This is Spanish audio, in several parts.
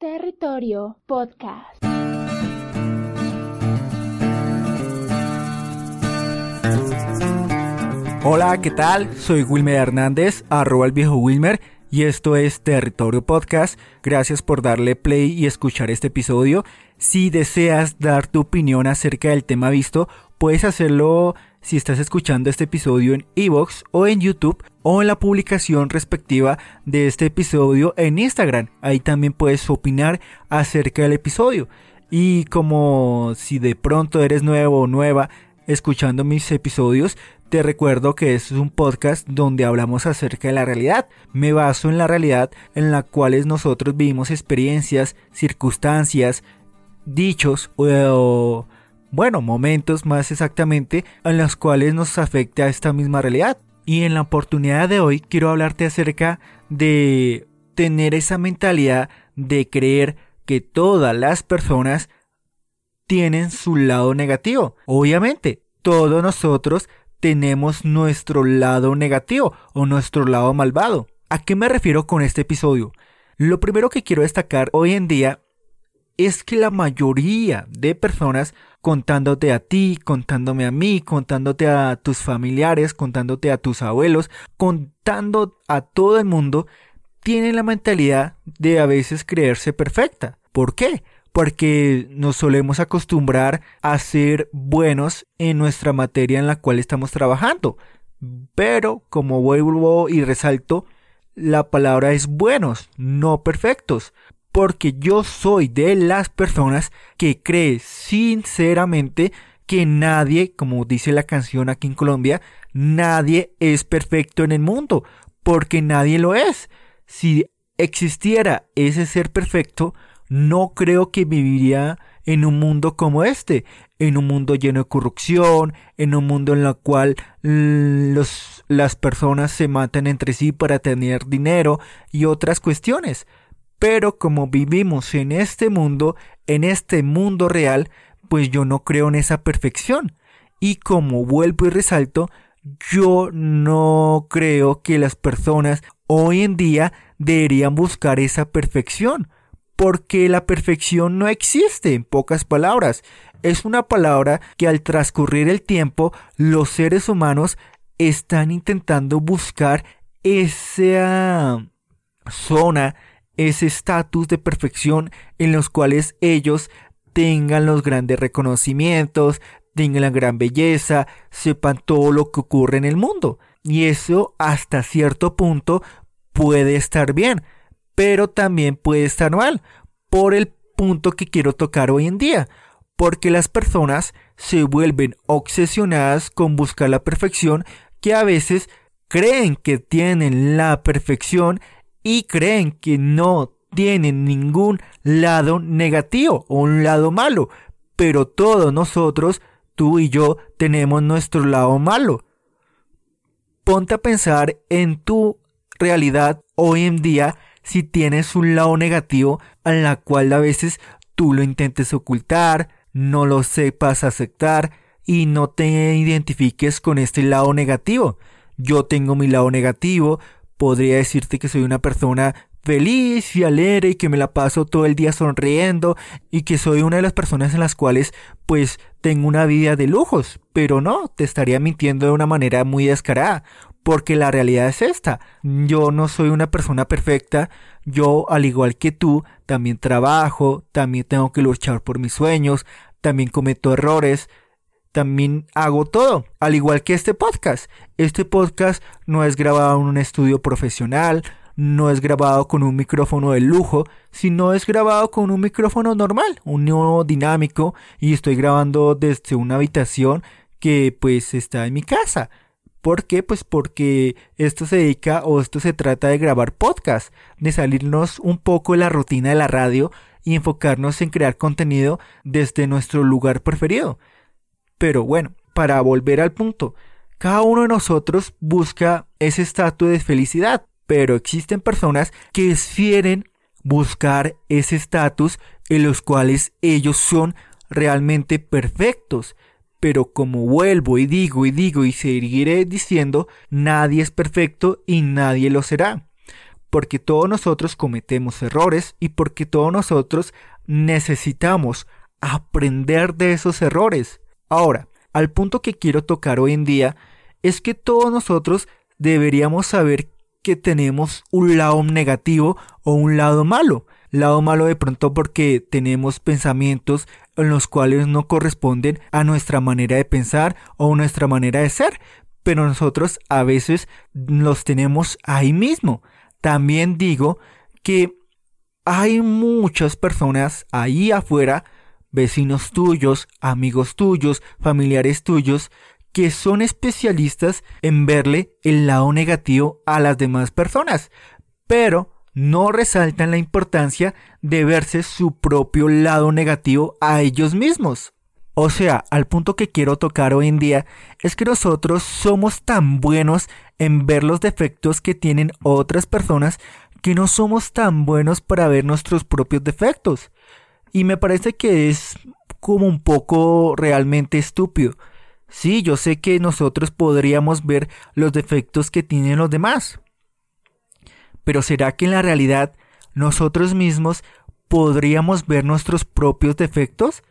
Territorio Podcast. Hola, ¿qué tal? Soy Wilmer Hernández, arroba el viejo Wilmer, y esto es Territorio Podcast. Gracias por darle play y escuchar este episodio. Si deseas dar tu opinión acerca del tema visto, puedes hacerlo si estás escuchando este episodio en Evox o en YouTube o en la publicación respectiva de este episodio en Instagram. Ahí también puedes opinar acerca del episodio. Y como si de pronto eres nuevo o nueva escuchando mis episodios, te recuerdo que este es un podcast donde hablamos acerca de la realidad. Me baso en la realidad en la cual nosotros vivimos experiencias, circunstancias, dichos o bueno, momentos más exactamente en los cuales nos afecta esta misma realidad. Y en la oportunidad de hoy quiero hablarte acerca de tener esa mentalidad de creer que todas las personas tienen su lado negativo. Obviamente, todos nosotros tenemos nuestro lado negativo o nuestro lado malvado. ¿A qué me refiero con este episodio? Lo primero que quiero destacar hoy en día es que la mayoría de personas contándote a ti, contándome a mí, contándote a tus familiares, contándote a tus abuelos, contando a todo el mundo, tienen la mentalidad de a veces creerse perfecta. ¿Por qué? Porque nos solemos acostumbrar a ser buenos en nuestra materia en la cual estamos trabajando. Pero, como vuelvo y resalto, la palabra es buenos, no perfectos porque yo soy de las personas que cree sinceramente que nadie, como dice la canción aquí en Colombia, nadie es perfecto en el mundo, porque nadie lo es. Si existiera ese ser perfecto, no creo que viviría en un mundo como este, en un mundo lleno de corrupción, en un mundo en el cual los, las personas se matan entre sí para tener dinero y otras cuestiones. Pero como vivimos en este mundo, en este mundo real, pues yo no creo en esa perfección. Y como vuelvo y resalto, yo no creo que las personas hoy en día deberían buscar esa perfección. Porque la perfección no existe, en pocas palabras. Es una palabra que al transcurrir el tiempo los seres humanos están intentando buscar esa zona ese estatus de perfección en los cuales ellos tengan los grandes reconocimientos, tengan la gran belleza, sepan todo lo que ocurre en el mundo. Y eso hasta cierto punto puede estar bien, pero también puede estar mal, por el punto que quiero tocar hoy en día, porque las personas se vuelven obsesionadas con buscar la perfección que a veces creen que tienen la perfección y creen que no tienen ningún lado negativo o un lado malo, pero todos nosotros, tú y yo, tenemos nuestro lado malo. Ponte a pensar en tu realidad hoy en día si tienes un lado negativo en la cual a veces tú lo intentes ocultar, no lo sepas aceptar y no te identifiques con este lado negativo. Yo tengo mi lado negativo, podría decirte que soy una persona feliz y alegre y que me la paso todo el día sonriendo y que soy una de las personas en las cuales pues tengo una vida de lujos, pero no, te estaría mintiendo de una manera muy descarada, porque la realidad es esta, yo no soy una persona perfecta, yo al igual que tú también trabajo, también tengo que luchar por mis sueños, también cometo errores, también hago todo, al igual que este podcast. Este podcast no es grabado en un estudio profesional, no es grabado con un micrófono de lujo, sino es grabado con un micrófono normal, un dinámico, y estoy grabando desde una habitación que pues está en mi casa. ¿Por qué? Pues porque esto se dedica o esto se trata de grabar podcast, de salirnos un poco de la rutina de la radio y enfocarnos en crear contenido desde nuestro lugar preferido. Pero bueno, para volver al punto, cada uno de nosotros busca ese estatus de felicidad, pero existen personas que prefieren buscar ese estatus en los cuales ellos son realmente perfectos. Pero como vuelvo y digo y digo y seguiré diciendo, nadie es perfecto y nadie lo será. porque todos nosotros cometemos errores y porque todos nosotros necesitamos aprender de esos errores. Ahora, al punto que quiero tocar hoy en día es que todos nosotros deberíamos saber que tenemos un lado negativo o un lado malo. Lado malo de pronto porque tenemos pensamientos en los cuales no corresponden a nuestra manera de pensar o nuestra manera de ser, pero nosotros a veces los tenemos ahí mismo. También digo que hay muchas personas ahí afuera, vecinos tuyos, amigos tuyos, familiares tuyos, que son especialistas en verle el lado negativo a las demás personas, pero no resaltan la importancia de verse su propio lado negativo a ellos mismos. O sea, al punto que quiero tocar hoy en día es que nosotros somos tan buenos en ver los defectos que tienen otras personas que no somos tan buenos para ver nuestros propios defectos. Y me parece que es como un poco realmente estúpido. Sí, yo sé que nosotros podríamos ver los defectos que tienen los demás. Pero ¿será que en la realidad nosotros mismos podríamos ver nuestros propios defectos?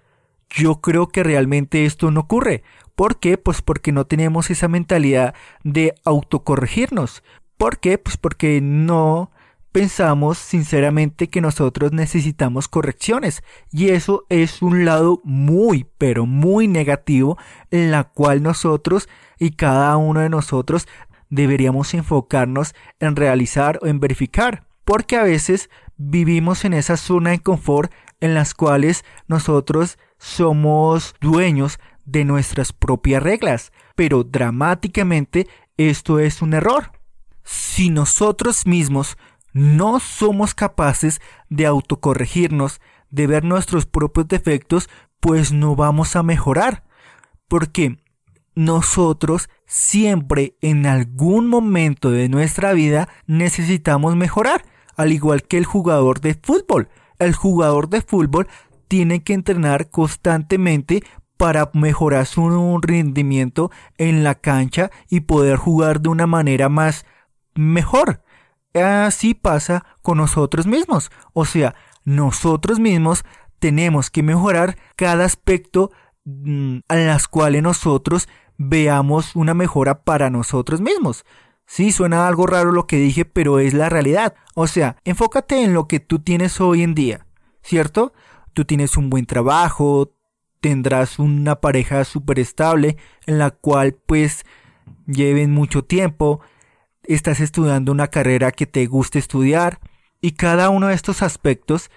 Yo creo que realmente esto no ocurre. ¿Por qué? Pues porque no tenemos esa mentalidad de autocorregirnos. ¿Por qué? Pues porque no pensamos sinceramente que nosotros necesitamos correcciones y eso es un lado muy pero muy negativo en la cual nosotros y cada uno de nosotros deberíamos enfocarnos en realizar o en verificar porque a veces vivimos en esa zona de confort en las cuales nosotros somos dueños de nuestras propias reglas pero dramáticamente esto es un error. Si nosotros mismos no somos capaces de autocorregirnos, de ver nuestros propios defectos, pues no vamos a mejorar. Porque nosotros siempre en algún momento de nuestra vida necesitamos mejorar, al igual que el jugador de fútbol. El jugador de fútbol tiene que entrenar constantemente para mejorar su rendimiento en la cancha y poder jugar de una manera más mejor. Así pasa con nosotros mismos. O sea, nosotros mismos tenemos que mejorar cada aspecto en mm, las cuales nosotros veamos una mejora para nosotros mismos. Sí, suena algo raro lo que dije, pero es la realidad. O sea, enfócate en lo que tú tienes hoy en día, ¿cierto? Tú tienes un buen trabajo, tendrás una pareja súper estable en la cual pues lleven mucho tiempo, estás estudiando una carrera que te guste estudiar y cada uno de estos aspectos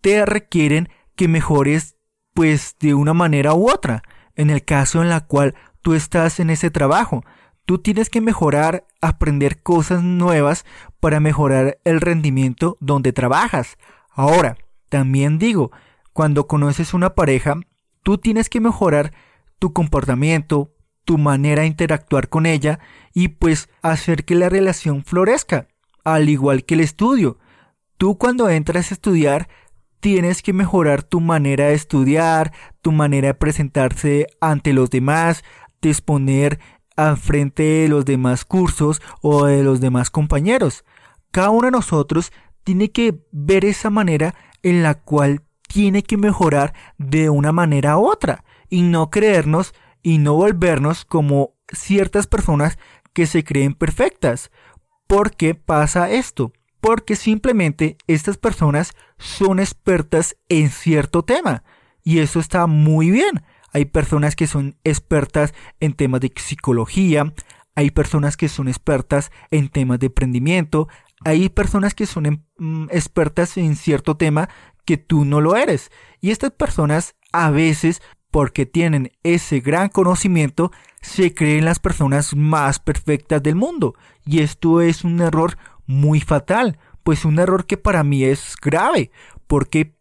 te requieren que mejores pues de una manera u otra. En el caso en la cual tú estás en ese trabajo, tú tienes que mejorar, aprender cosas nuevas para mejorar el rendimiento donde trabajas. Ahora, también digo, cuando conoces una pareja, tú tienes que mejorar tu comportamiento, tu manera de interactuar con ella y pues hacer que la relación florezca, al igual que el estudio. Tú cuando entras a estudiar tienes que mejorar tu manera de estudiar, tu manera de presentarse ante los demás, de exponer al frente de los demás cursos o de los demás compañeros. Cada uno de nosotros tiene que ver esa manera en la cual tiene que mejorar de una manera u otra y no creernos y no volvernos como ciertas personas que se creen perfectas. ¿Por qué pasa esto? Porque simplemente estas personas son expertas en cierto tema y eso está muy bien. Hay personas que son expertas en temas de psicología, hay personas que son expertas en temas de emprendimiento, hay personas que son em, mm, expertas en cierto tema que tú no lo eres. Y estas personas a veces porque tienen ese gran conocimiento, se creen las personas más perfectas del mundo. Y esto es un error muy fatal, pues un error que para mí es grave, porque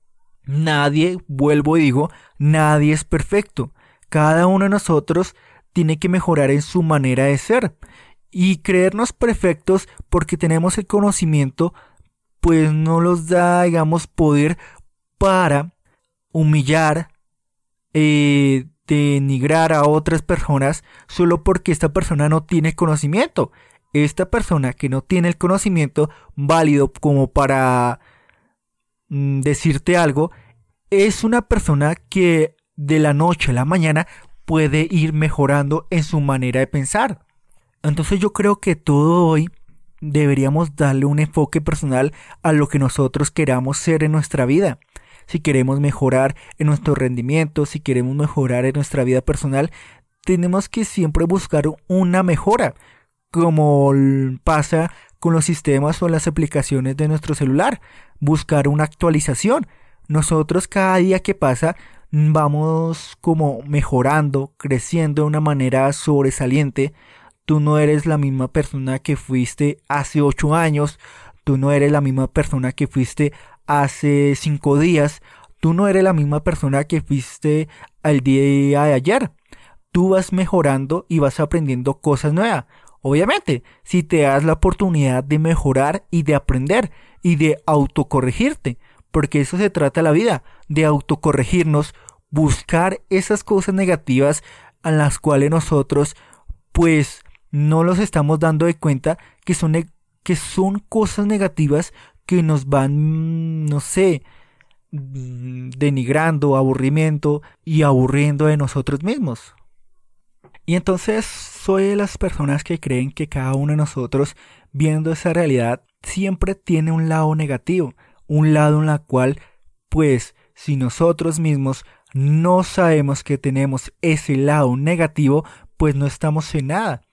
nadie, vuelvo y digo, nadie es perfecto. Cada uno de nosotros tiene que mejorar en su manera de ser. Y creernos perfectos porque tenemos el conocimiento, pues no nos da, digamos, poder para humillar, eh, denigrar a otras personas solo porque esta persona no tiene conocimiento. esta persona que no tiene el conocimiento válido como para mm, decirte algo, es una persona que de la noche a la mañana puede ir mejorando en su manera de pensar. Entonces yo creo que todo hoy deberíamos darle un enfoque personal a lo que nosotros queramos ser en nuestra vida. Si queremos mejorar en nuestro rendimiento, si queremos mejorar en nuestra vida personal, tenemos que siempre buscar una mejora, como pasa con los sistemas o las aplicaciones de nuestro celular, buscar una actualización. Nosotros cada día que pasa vamos como mejorando, creciendo de una manera sobresaliente. Tú no eres la misma persona que fuiste hace ocho años, tú no eres la misma persona que fuiste hace cinco días, tú no eres la misma persona que fuiste al día de ayer. Tú vas mejorando y vas aprendiendo cosas nuevas. Obviamente, si te das la oportunidad de mejorar y de aprender y de autocorregirte, porque eso se trata la vida, de autocorregirnos, buscar esas cosas negativas a las cuales nosotros pues no los estamos dando de cuenta que son, que son cosas negativas que nos van, no sé, denigrando, aburrimiento y aburriendo de nosotros mismos. Y entonces soy de las personas que creen que cada uno de nosotros, viendo esa realidad, siempre tiene un lado negativo, un lado en la cual, pues, si nosotros mismos no sabemos que tenemos ese lado negativo, pues no estamos en nada.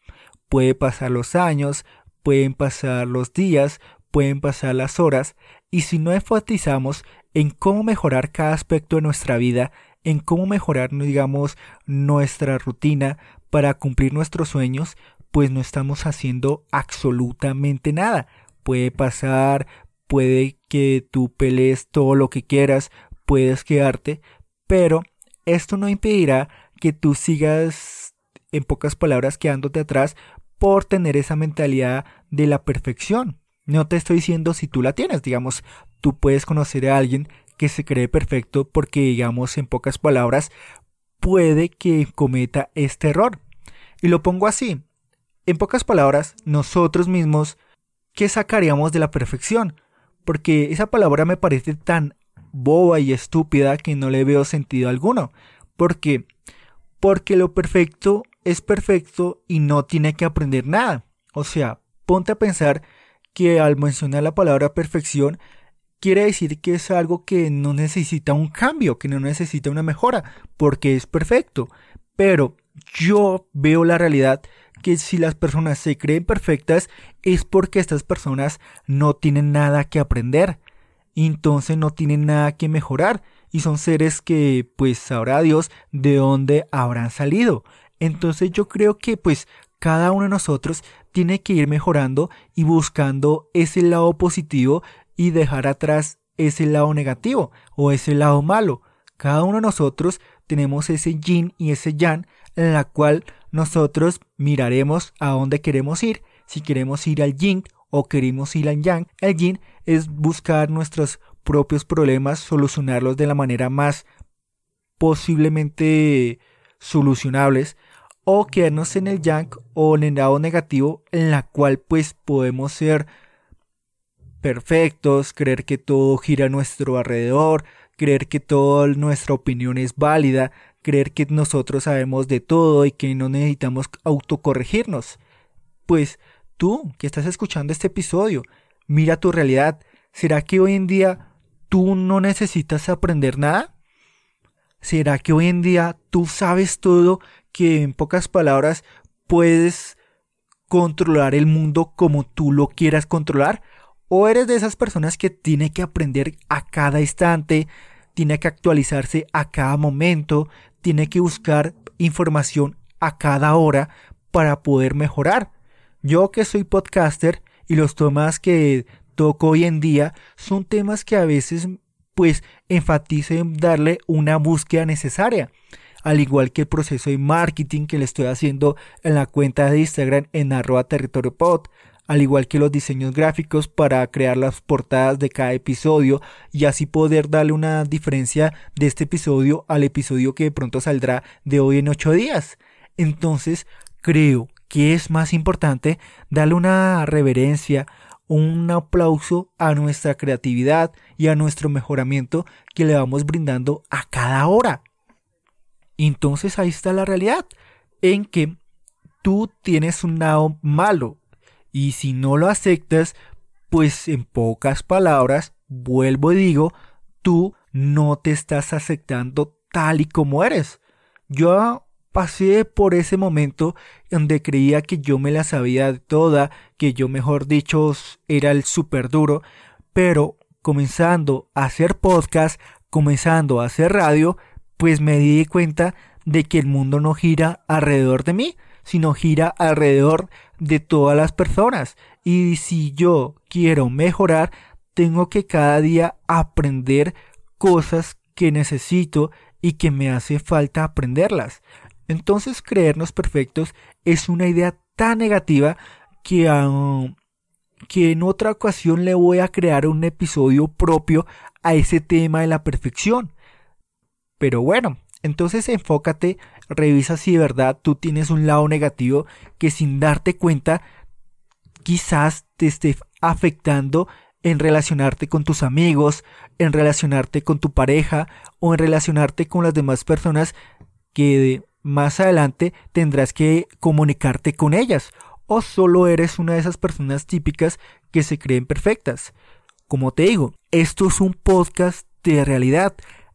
Puede pasar los años, pueden pasar los días, pueden pasar las horas, y si no enfatizamos en cómo mejorar cada aspecto de nuestra vida, en cómo mejorar, digamos, nuestra rutina para cumplir nuestros sueños, pues no estamos haciendo absolutamente nada. Puede pasar, puede que tú pelees todo lo que quieras, puedes quedarte, pero esto no impedirá que tú sigas, en pocas palabras, quedándote atrás por tener esa mentalidad de la perfección. No te estoy diciendo si tú la tienes, digamos, tú puedes conocer a alguien que se cree perfecto porque, digamos, en pocas palabras, puede que cometa este error. Y lo pongo así. En pocas palabras, nosotros mismos, ¿qué sacaríamos de la perfección? Porque esa palabra me parece tan boba y estúpida que no le veo sentido alguno. ¿Por qué? Porque lo perfecto es perfecto y no tiene que aprender nada. O sea, ponte a pensar que al mencionar la palabra perfección quiere decir que es algo que no necesita un cambio, que no necesita una mejora, porque es perfecto. Pero yo veo la realidad que si las personas se creen perfectas es porque estas personas no tienen nada que aprender. Entonces no tienen nada que mejorar. Y son seres que pues sabrá Dios de dónde habrán salido. Entonces yo creo que pues cada uno de nosotros tiene que ir mejorando y buscando ese lado positivo y dejar atrás ese lado negativo o ese lado malo. Cada uno de nosotros tenemos ese yin y ese yang en la cual nosotros miraremos a dónde queremos ir. Si queremos ir al yin o queremos ir al yang, el yin es buscar nuestros propios problemas, solucionarlos de la manera más posiblemente solucionables o quedarnos en el yang o en el lado negativo en la cual pues podemos ser perfectos, creer que todo gira a nuestro alrededor, creer que toda nuestra opinión es válida, creer que nosotros sabemos de todo y que no necesitamos autocorregirnos. Pues tú que estás escuchando este episodio, mira tu realidad. ¿Será que hoy en día tú no necesitas aprender nada? ¿Será que hoy en día tú sabes todo que en pocas palabras puedes controlar el mundo como tú lo quieras controlar? ¿O eres de esas personas que tiene que aprender a cada instante, tiene que actualizarse a cada momento, tiene que buscar información a cada hora para poder mejorar? Yo que soy podcaster y los temas que toco hoy en día son temas que a veces pues enfatizo en darle una búsqueda necesaria al igual que el proceso de marketing que le estoy haciendo en la cuenta de Instagram en arroba territorio pod, al igual que los diseños gráficos para crear las portadas de cada episodio y así poder darle una diferencia de este episodio al episodio que de pronto saldrá de hoy en ocho días. Entonces, creo ¿qué es más importante? Darle una reverencia, un aplauso a nuestra creatividad y a nuestro mejoramiento que le vamos brindando a cada hora. Entonces ahí está la realidad, en que tú tienes un lado malo y si no lo aceptas, pues en pocas palabras, vuelvo y digo, tú no te estás aceptando tal y como eres. Yo pasé por ese momento donde creía que yo me la sabía toda, que yo mejor dicho era el súper duro, pero comenzando a hacer podcast, comenzando a hacer radio, pues me di cuenta de que el mundo no gira alrededor de mí, sino gira alrededor de todas las personas. Y si yo quiero mejorar, tengo que cada día aprender cosas que necesito y que me hace falta aprenderlas. Entonces creernos perfectos es una idea tan negativa que, que en otra ocasión le voy a crear un episodio propio a ese tema de la perfección. Pero bueno, entonces enfócate, revisa si de verdad tú tienes un lado negativo que sin darte cuenta quizás te esté afectando en relacionarte con tus amigos, en relacionarte con tu pareja o en relacionarte con las demás personas que más adelante tendrás que comunicarte con ellas o solo eres una de esas personas típicas que se creen perfectas. Como te digo, esto es un podcast de realidad,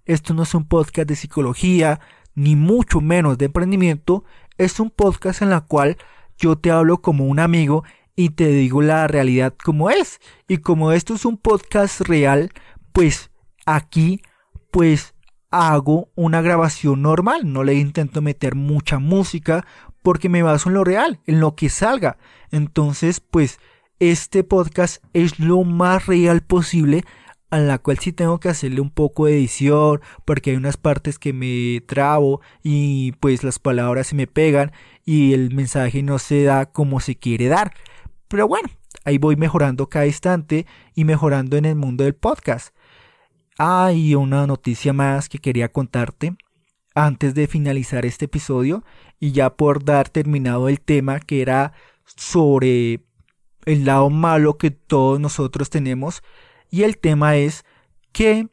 esto no es un podcast de psicología, ni mucho menos de emprendimiento, es un podcast en la cual yo te hablo como un amigo y te digo la realidad como es. Y como esto es un podcast real, pues aquí pues hago una grabación normal, no le intento meter mucha música porque me baso en lo real, en lo que salga. Entonces, pues este podcast es lo más real posible a la cual sí tengo que hacerle un poco de edición porque hay unas partes que me trabo y pues las palabras se me pegan y el mensaje no se da como se quiere dar. Pero bueno, ahí voy mejorando cada instante y mejorando en el mundo del podcast. Hay una noticia más que quería contarte antes de finalizar este episodio y ya por dar terminado el tema que era sobre el lado malo que todos nosotros tenemos y el tema es que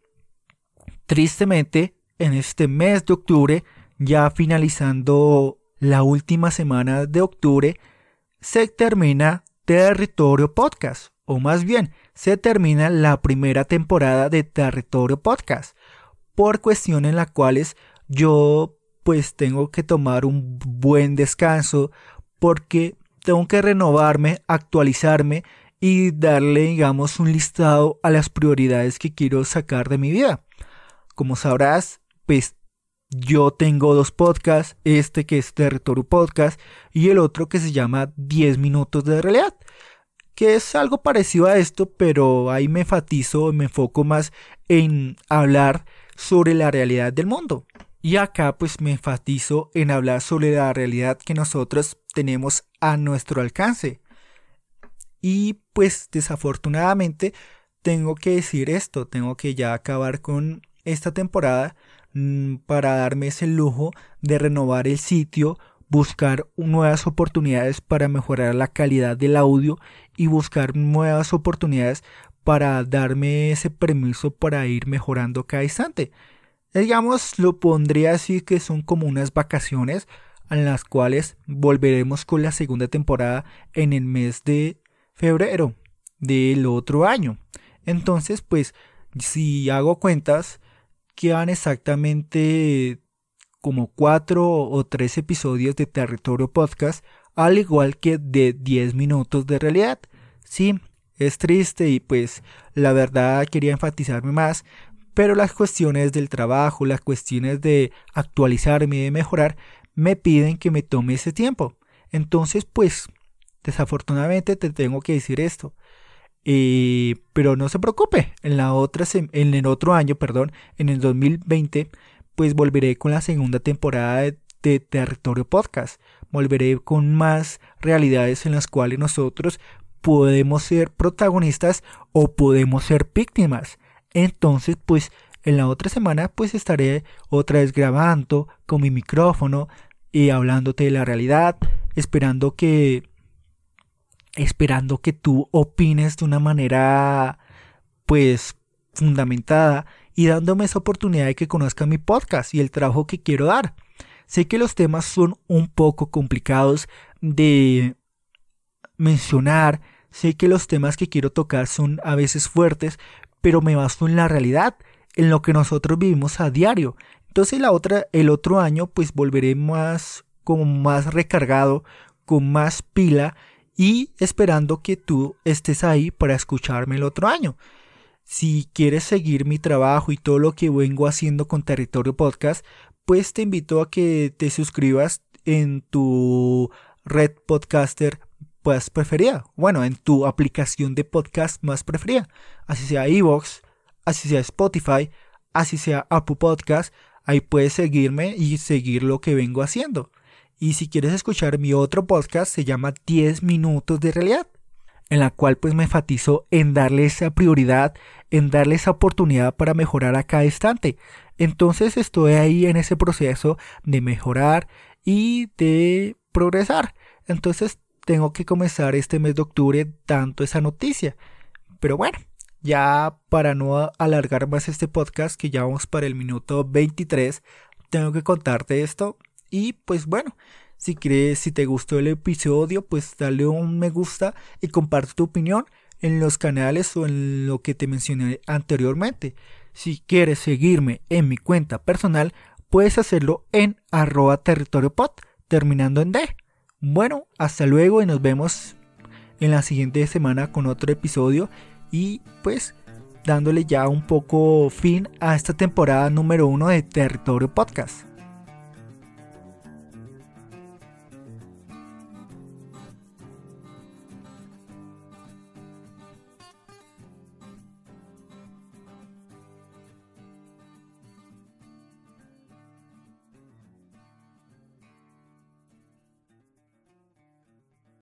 tristemente en este mes de octubre ya finalizando la última semana de octubre se termina Territorio Podcast o más bien se termina la primera temporada de Territorio Podcast por cuestiones en las cuales yo pues tengo que tomar un buen descanso porque tengo que renovarme, actualizarme y darle digamos un listado a las prioridades que quiero sacar de mi vida. Como sabrás, pues yo tengo dos podcasts, este que es Territorio Podcast y el otro que se llama 10 minutos de realidad que es algo parecido a esto, pero ahí me enfatizo, me enfoco más en hablar sobre la realidad del mundo. Y acá pues me enfatizo en hablar sobre la realidad que nosotros tenemos a nuestro alcance. Y pues desafortunadamente tengo que decir esto, tengo que ya acabar con esta temporada mm, para darme ese lujo de renovar el sitio buscar nuevas oportunidades para mejorar la calidad del audio y buscar nuevas oportunidades para darme ese permiso para ir mejorando cada instante. Digamos, lo pondría así que son como unas vacaciones en las cuales volveremos con la segunda temporada en el mes de febrero del otro año. Entonces, pues, si hago cuentas, quedan exactamente como cuatro o tres episodios de Territorio Podcast, al igual que de 10 minutos de realidad. Sí, es triste y pues la verdad quería enfatizarme más, pero las cuestiones del trabajo, las cuestiones de actualizarme y de mejorar, me piden que me tome ese tiempo. Entonces, pues, desafortunadamente te tengo que decir esto. Eh, pero no se preocupe, en la otra en el otro año, perdón, en el 2020 pues volveré con la segunda temporada de, Territorio Podcast. Volveré con más realidades en las cuales nosotros podemos ser protagonistas o podemos ser víctimas. Entonces, pues en la otra semana pues estaré otra vez grabando con mi micrófono y hablándote de la realidad, esperando que esperando que tú opines de una manera pues fundamentada y dándome esa oportunidad de que conozca mi podcast y el trabajo que quiero dar. Sé que los temas son un poco complicados de mencionar, sé que los temas que quiero tocar son a veces fuertes, pero me baso en la realidad, en lo que nosotros vivimos a diario. Entonces la otra, el otro año pues volveré más como más recargado, con más pila y esperando que tú estés ahí para escucharme el otro año. Si quieres seguir mi trabajo y todo lo que vengo haciendo con Territorio Podcast, pues te invito a que te suscribas en tu red podcaster pues preferida. Bueno, en tu aplicación de podcast más preferida. Así sea Evox, así sea Spotify, así sea Apple Podcast. Ahí puedes seguirme y seguir lo que vengo haciendo. Y si quieres escuchar mi otro podcast, se llama 10 minutos de realidad, en la cual pues me enfatizo en darle esa prioridad, en darle esa oportunidad para mejorar a cada instante. Entonces estoy ahí en ese proceso de mejorar y de progresar. Entonces tengo que comenzar este mes de octubre dando esa noticia. Pero bueno, ya para no alargar más este podcast, que ya vamos para el minuto 23, tengo que contarte esto y pues bueno, si crees, si te gustó el episodio, pues dale un me gusta y comparte tu opinión en los canales o en lo que te mencioné anteriormente. Si quieres seguirme en mi cuenta personal, puedes hacerlo en arroba territorio terminando en D. Bueno, hasta luego y nos vemos en la siguiente semana con otro episodio y pues dándole ya un poco fin a esta temporada número uno de Territorio Podcast.